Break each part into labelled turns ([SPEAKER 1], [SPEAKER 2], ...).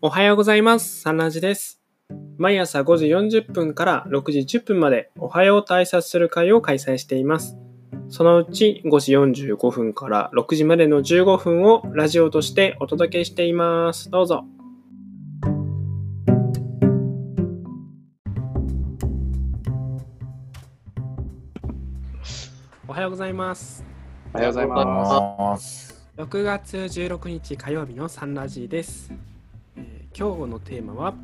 [SPEAKER 1] おはようございます。サンラジです。毎朝5時40分から6時10分までおはようと挨拶する会を開催しています。そのうち5時45分から6時までの15分をラジオとしてお届けしています。どうぞ。おはようございます。
[SPEAKER 2] おはようございます。
[SPEAKER 3] す。
[SPEAKER 1] 6月16日火曜日のサンラジです、えー今日のテーマは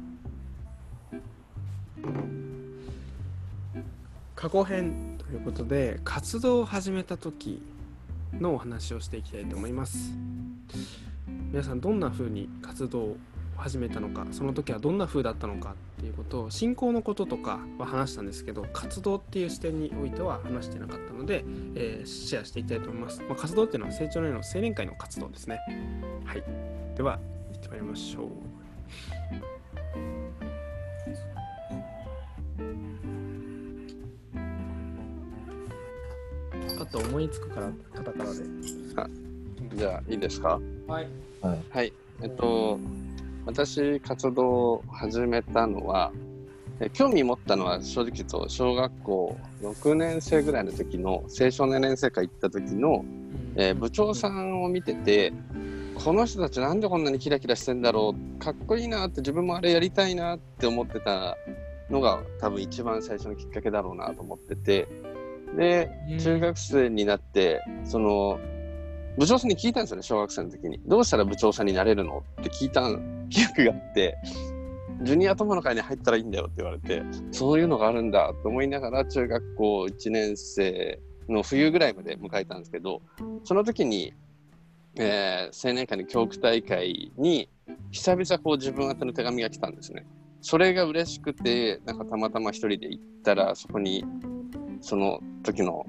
[SPEAKER 1] 過去編ということで活動を始めた時のお話をしていきたいと思います。皆さんどんな風に活動を始めたのかその時はどんな風だったのかっていうことを信仰のこととかは話したんですけど活動っていう視点においては話してなかったので、えーシェアしていきたいと思います、まあ、活動っていうのは成長のへの青年会の活動ですね。はい。では行ってまいりましょう。あと思いつくから方からで。
[SPEAKER 2] じゃあ、いいですか？
[SPEAKER 1] はい。
[SPEAKER 2] はい。えっと、私、活動を始めたのは、え興味持ったのは正直言うと、小学校6年生ぐらいの時の青少年連生会行った時の、えー部長さんを見てて、この人たちなんでこんなにキラキラしてんだろう、かっこいいなって自分もあれやりたいなって思ってたのが多分一番最初のきっかけだろうなと思ってて、で、中学生になって、その、部長さんに聞いたんですよね、小学生の時に。どうしたら部長さんになれるのって聞いた記憶があって、ジュニア友の会に入ったらいいんだよって言われて、そういうのがあるんだと思いながら、中学校1年生の冬ぐらいまで迎えたんですけど、その時に、えー青年会の教区大会に、久々こう自分宛ての手紙が来たんですね。それが嬉しくて、なんかたまたま一人で行ったら、そこに、その時の、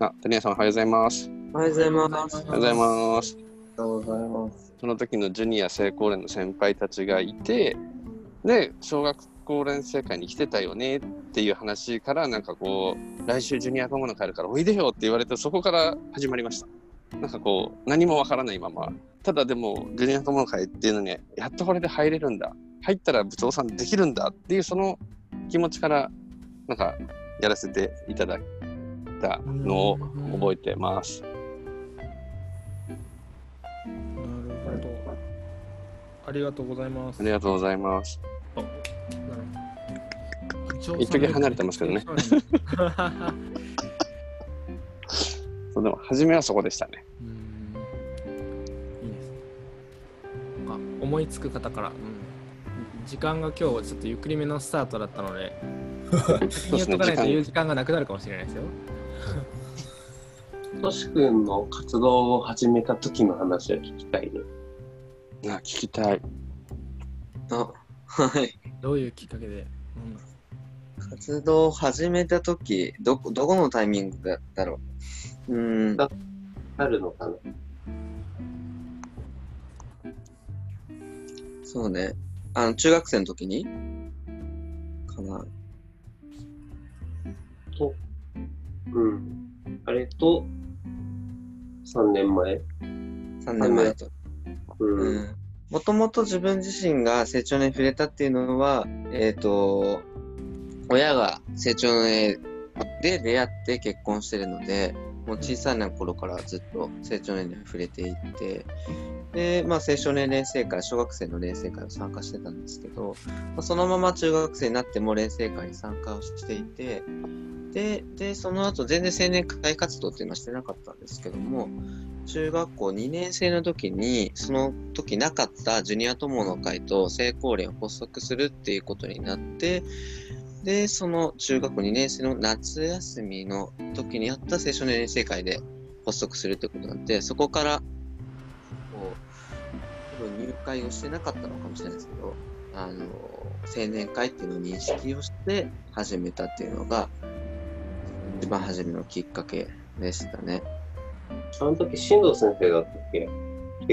[SPEAKER 2] あ、谷谷さんおはようございます。
[SPEAKER 3] おはようございます。
[SPEAKER 1] お
[SPEAKER 2] おはようございます。
[SPEAKER 3] おはようございます。
[SPEAKER 2] その時のジュニア成功連の先輩たちがいて、で、小学校連生会に来てたよねっていう話から、なんかこう、来週ジュニア友の会あるからおいでよって言われて、そこから始まりました。なんかこう、何もわからないまま、ただでも、ジュニア友の会っていうのに、やっとこれで入れるんだ。入ったら部長さんできるんだっていう、その気持ちから、なんか、やらせていただいたのを覚えてます。
[SPEAKER 1] なるほどありがとうございます
[SPEAKER 2] ありがとうございます。一時離れてますけどね でも、初めはそこでしたね。
[SPEAKER 1] うんいいですねあ思いつく方から、うん、時間が今日はちょっとゆっくりめのスタートだったので先に 言っとかないと言う時間がなくなるかもしれないですよ
[SPEAKER 4] としくんの活動を始めた時の話は聞きたいね。
[SPEAKER 2] あ、聞きたい。
[SPEAKER 3] あ、はい。
[SPEAKER 1] どういうきっかけで、
[SPEAKER 3] 活動を始めたとき、どこ、どこのタイミングだったろう？うーん。
[SPEAKER 4] あるのかな？
[SPEAKER 3] そうね。あの、中学生の時に？かな。
[SPEAKER 4] と、うん。あれと、3年前
[SPEAKER 3] ？3年前だと。
[SPEAKER 4] うん。
[SPEAKER 3] うん。もともと自分自身が成長に触れたっていうのは、えっ、と、親が成長年で出会って結婚してるので、もう小さな頃からずっと成長年に触れていって、で、まあ、青少年連成会、小学生の連成会を参加してたんですけど、まあ、そのまま中学生になっても連成会に参加をしていて、で、で、その後全然青年会活動っていうのはしてなかったんですけども、中学校2年生の時に、その時なかったジュニア友の会と成功連を発足するっていうことになって、で、その中学校2年生の夏休みの時にあった青少年連成会で発足するってことになって、そこから、こう、多分入会をしてなかったのかもしれないですけど、あの、青年会っていうのを認識をして始めたっていうのが、一番初めのきっかけでしたね。
[SPEAKER 4] あの時、進藤先生だったっけ？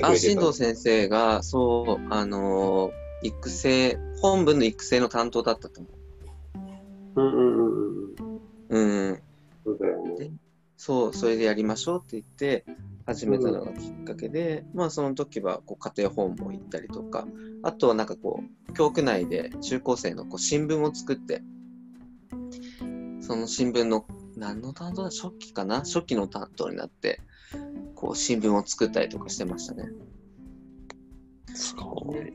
[SPEAKER 3] あ、進藤先生が、そう、あのー育成、本部の育成の担当だったと思
[SPEAKER 4] うんうんうんうん。
[SPEAKER 3] う。うん。
[SPEAKER 4] そうだよね。
[SPEAKER 3] そう、それでやりましょうって言って、始めたのがきっかけで、まあその時はこう家庭訪問行ったりとか、あとはなんかこう、教区内で中高生のこう新聞を作って、その新聞の何の担当だ？初期かな？初期の担当になって、こう新聞を作ったりとかしてましたね。
[SPEAKER 2] すごい。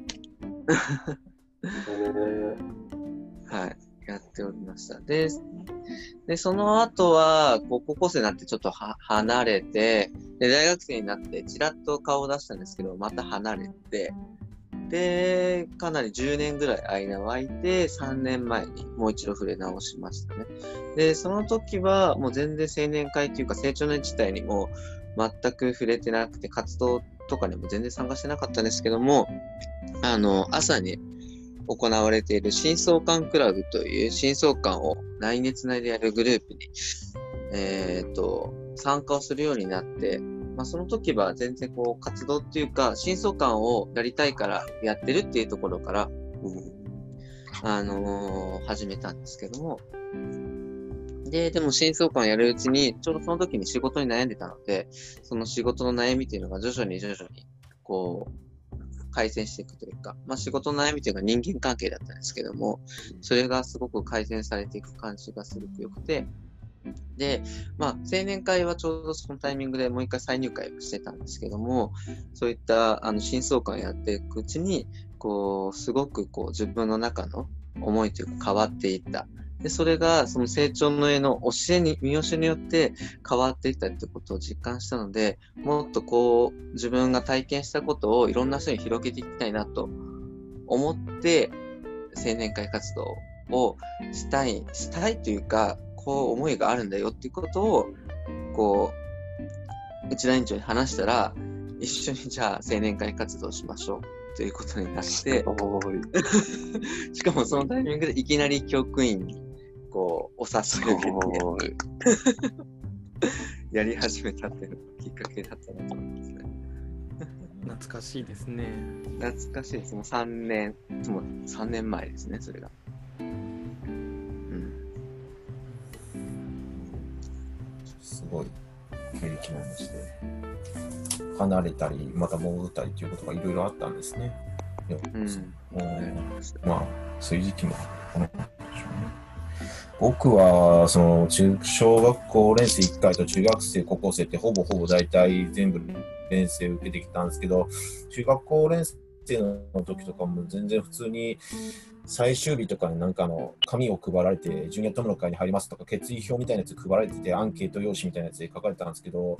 [SPEAKER 3] はい。やっておりました。で、で、その後は、高校生になってちょっと離れて、で、大学生になってちらっと顔を出したんですけど、また離れて、で、かなり10年ぐらい間が空いて、3年前にもう一度触れ直しましたね。で、その時はもう全然青年会というか成長年自体にも全く触れてなくて、活動とかにも全然参加してなかったんですけども、あの、朝に行われている新相関クラブという新相関を来月内でやるグループに、えっ、と、参加をするようになって、まあ、その時は全然こう活動っていうか、新相関をやりたいからやってるっていうところから、あのー始めたんですけども、で、でも新相関をやるうちに、ちょうどその時に仕事に悩んでたので、その仕事の悩みっていうのが徐々に徐々に、こう、改善していくというか、まあ仕事の悩みというか人間関係だったんですけども、それがすごく改善されていく感じがすごく良くて、で、まあ青年会はちょうどそのタイミングでもう一回再入会してたんですけども、そういったあの新相関をやっていくうちに、こう、すごくこう自分の中の思いというか変わっていった。で、それがその成長の絵の教えに、見教えによって変わっていったってことを実感したので、もっとこう、自分が体験したことをいろんな人に広げていきたいなと思って、青年会活動をしたい、したいというか、こう思いがあるんだよっていうことを、こう、内田院長に話したら、一緒にじゃあ青年会活動しましょうということになって。しかもそのタイミングでいきなり教員に、こう、お誘いを受。やり始めたっていうのがきっかけだったなと思いますね。
[SPEAKER 1] 懐かしいですね。
[SPEAKER 3] 懐かしいです。もう3年、もう3年前ですね、それが。うん。
[SPEAKER 5] すごい経歴の話で、離れたり、また戻ったりということがいろいろあったんですね。
[SPEAKER 3] うん。
[SPEAKER 5] うんまあ、そういう時期もあ。僕は、その、中、小学校連生1回と中学生、高校生ってほぼほぼ大体全部連生受けてきたんですけど、中学校連生の時とかも全然普通に最終日とかになんかの紙を配られて、ジュニア友の会に入りますとか、決意表みたいなやつ配られてて、アンケート用紙みたいなやつで書かれたんですけど、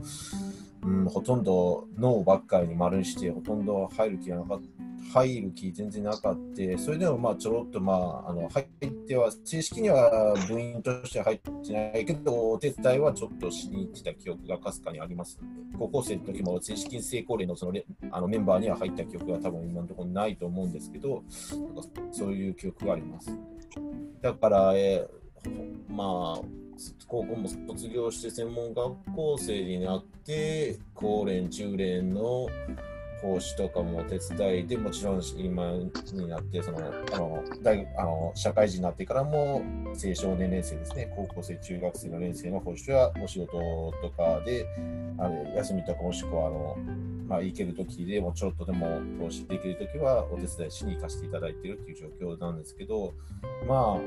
[SPEAKER 5] うん、ほとんどノーばっかりに丸にして、ほとんど入る気がなかった。入る気全然なかった。それでもまあちょろっとまあ、あの入っては、正式には部員として入ってないけど、お手伝いはちょっとしに行ってた記憶がかすかにあります、高校生の時も正式に成功例のそのあのメンバーには入った記憶は多分今のところないと思うんですけど、なんかそういう記憶があります。だから、えーまあ、高校も卒業して専門学校生になって、高連、中連の講師とかも手伝いで、もちろん今になって、そのあの大あの社会人になってからも、青少年年生ですね、高校生、中学生の年生の講師はお仕事とかで、あれ休みとかもしくはあの、まあ、行けるときでもちょっとでも講師できるときはお手伝いしに行かせていただいているという状況なんですけど、まあ、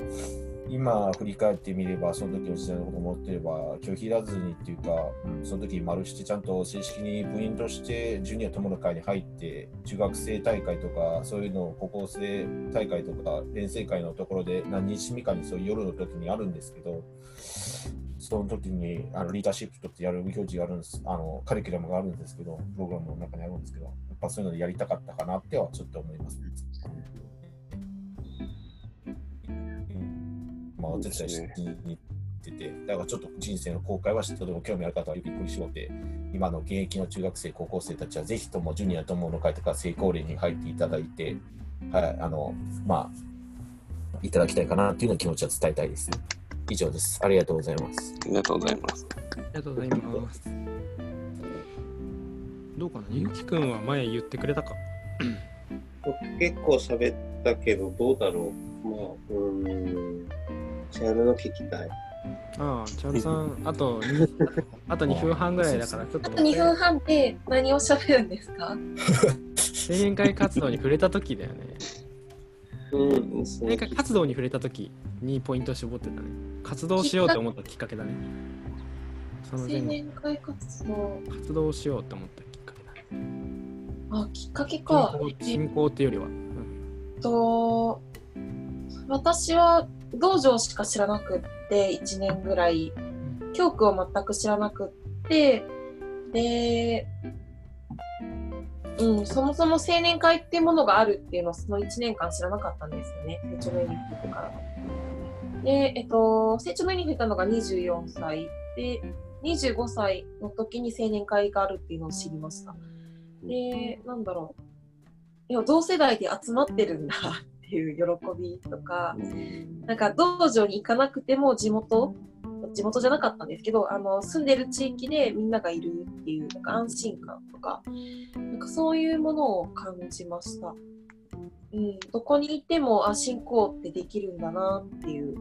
[SPEAKER 5] 今振り返ってみれば、その時の時代のことを思ってれば、拒否らずにっていうか、その時丸してちゃんと正式に部員としてジュニア友の会に入って、中学生大会とか、そういうのを高校生大会とか、連成会のところで何日目かにそういう夜の時にあるんですけど、その時にあのリーダーシップとってやる表示があるんです、あのカリキュラムがあるんですけど、プログラムの中にあるんですけど、やっぱそういうのでやりたかったかなってはちょっと思います。まあ、お手伝いしに行ってて、だからちょっと人生の後悔はとても興味ある方はゆっくり絞って、今の現役の中学生、高校生たちはぜひともジュニア友の会とか成功例に入っていただいて、はい、あの、まあ、いただきたいかなっていうの気持ちは伝えたいです。以上です。ありがとうございます。
[SPEAKER 2] ありがとうございます。
[SPEAKER 1] ありがとうございます。どうかな？ゆうきくんは前言ってくれたか？
[SPEAKER 4] 僕結構喋ったけど、どうだろう。まあ、うーん。チャンネルの聞きたい。
[SPEAKER 1] ああ、チャールさん、あと、ああと2分半ぐらいだからちょっと。
[SPEAKER 6] あと2分半で何を喋るんですか？
[SPEAKER 1] 青年会活動に触れた時だよね。
[SPEAKER 4] うん、
[SPEAKER 1] 青年会活動に触れた時にポイントを絞ってたね。活動しようと思ったきっかけだね。その
[SPEAKER 6] 青年会活動。
[SPEAKER 1] 活動しようと思ったきっかけだね。
[SPEAKER 6] あ、きっかけか。
[SPEAKER 1] 進行っていうよりは、うん。
[SPEAKER 6] っと、私は道場しか知らなくって、1年ぐらい。教区を全く知らなくって、で、うん、そもそも青年会っていうものがあるっていうのをその1年間知らなかったんですよね。成長の絵に触れてから。で、えっと、成長の絵に触れたのが24歳で、25歳の時に青年会があるっていうのを知りました。で、なんだろう。いや、同世代で集まってるんだっていう喜びとか、なんか道場に行かなくても地元、地元じゃなかったんですけど、あの、住んでる地域でみんながいるっていう、なんか安心感とか、なんかそういうものを感じました。うん、どこにいても、あ、信仰ってできるんだなっていう。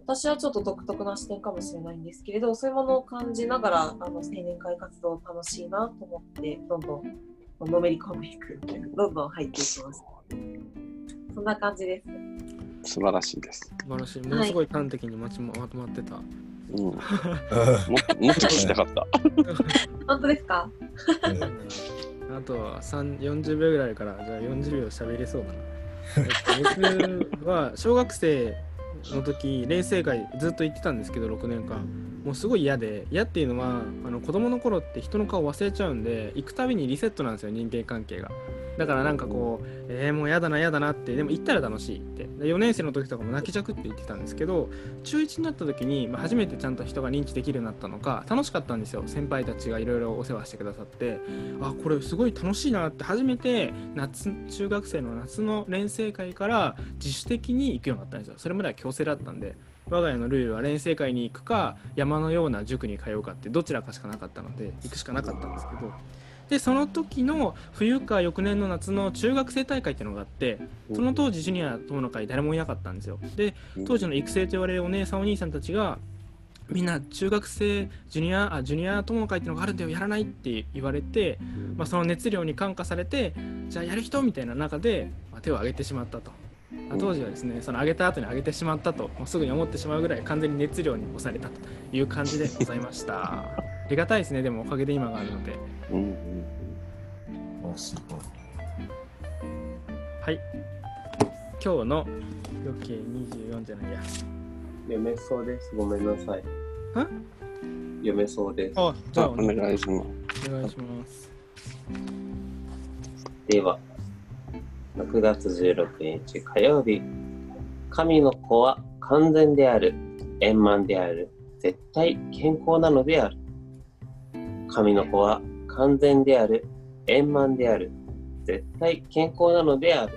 [SPEAKER 6] 私はちょっと独特な視点かもしれないんですけれど、そういうものを感じながら、あの、青年会活動楽しいなと思って、どんどんのめり込んでいく、どんどん入っていきます。そんな感じです。
[SPEAKER 2] 素晴らしいです。
[SPEAKER 1] 素晴らしいものすごい端的にまちままとまってた、
[SPEAKER 2] うん、ももっと聞きたかった。
[SPEAKER 6] 本当ですか？
[SPEAKER 1] あとは3 40秒ぐらいから、じゃあ40秒喋れそうだな。えっと僕は小学生の時、練成会ずっと行ってたんですけど、6年間。もうすごい嫌で、嫌っていうのは、あの子供の頃って人の顔忘れちゃうんで、行くたびにリセットなんですよ、人間関係が。だからなんかこう、えー、もう嫌だな嫌だなって、でも行ったら楽しいって。4年生の時とかも泣きじゃくって言ってたんですけど、中1になった時に、まあ、初めてちゃんと人が認知できるようになったのか、楽しかったんですよ。先輩たちがいろいろお世話してくださって。あこれすごい楽しいなって初めて夏中学生の夏の練成会から自主的に行くようになったんですよそれまでは強制だったんで我が家のルールは練成会に行くか山のような塾に通うかってどちらかしかなかったので行くしかなかったんですけどでその時の冬か翌年の夏の中学生大会っていうのがあってその当時ジュニア友の会誰もいなかったんですよで当時の育成と言われるお姉さんお兄さんたちがみんな中学生ジュニアあジュニア友の会っていうのがあるんだよやらないって言われて、まあ、その熱量に感化されてじゃあやる人みたいな中で、まあ、手を挙げてしまったと。あ当時はですねその上げた後に上げてしまったともうすぐに思ってしまうぐらい完全に熱量に押されたという感じでございました ありがたいですねでもおかげで今があるので
[SPEAKER 2] うんうん
[SPEAKER 5] あすごい。
[SPEAKER 1] はい今日の余計24じゃないや
[SPEAKER 4] 読めそうです。ごめんなさい。読めそうです。
[SPEAKER 1] あじゃ
[SPEAKER 2] あお願いします。
[SPEAKER 1] 願いします
[SPEAKER 4] では、6月16日火曜日。神の子は完全である、円満である、絶対健康なのである。神の子は完全である、円満である、絶対健康なのである。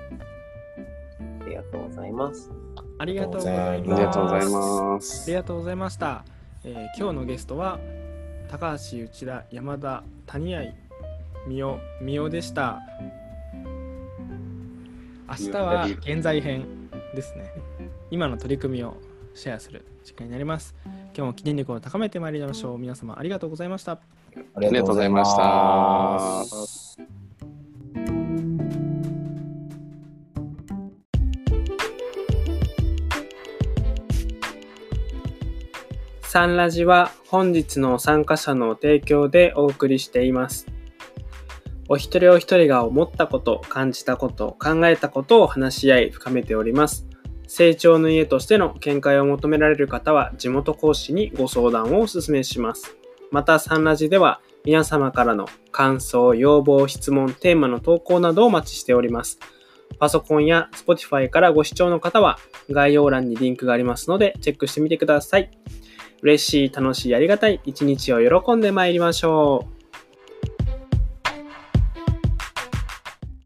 [SPEAKER 4] ありがとうございます。
[SPEAKER 1] ありがとうござい
[SPEAKER 2] あり
[SPEAKER 1] ます
[SPEAKER 2] がとうございま
[SPEAKER 1] あり
[SPEAKER 2] す。
[SPEAKER 1] がとうございました。えー今日のゲストは高橋内田山田谷合美代美代でした。明日は現在編ですね。今の取り組みをシェアする時間になります。今日も記念力を高めてまいりましょう。皆様ありがとうございました。
[SPEAKER 5] あ
[SPEAKER 2] りがとうございました。
[SPEAKER 1] サンラジは本日の参加者の提供でお送りしています。お一人お一人が思ったこと、感じたこと、考えたことを話し合い深めております。成長の家としての見解を求められる方は地元講師にご相談をお勧めします。またサンラジでは皆様からの感想、要望、質問、テーマの投稿などをお待ちしております。パソコンや Spotify からご視聴の方は概要欄にリンクがありますのでチェックしてみてください。嬉しい、楽しい、ありがたい一日を喜んでまいりましょう。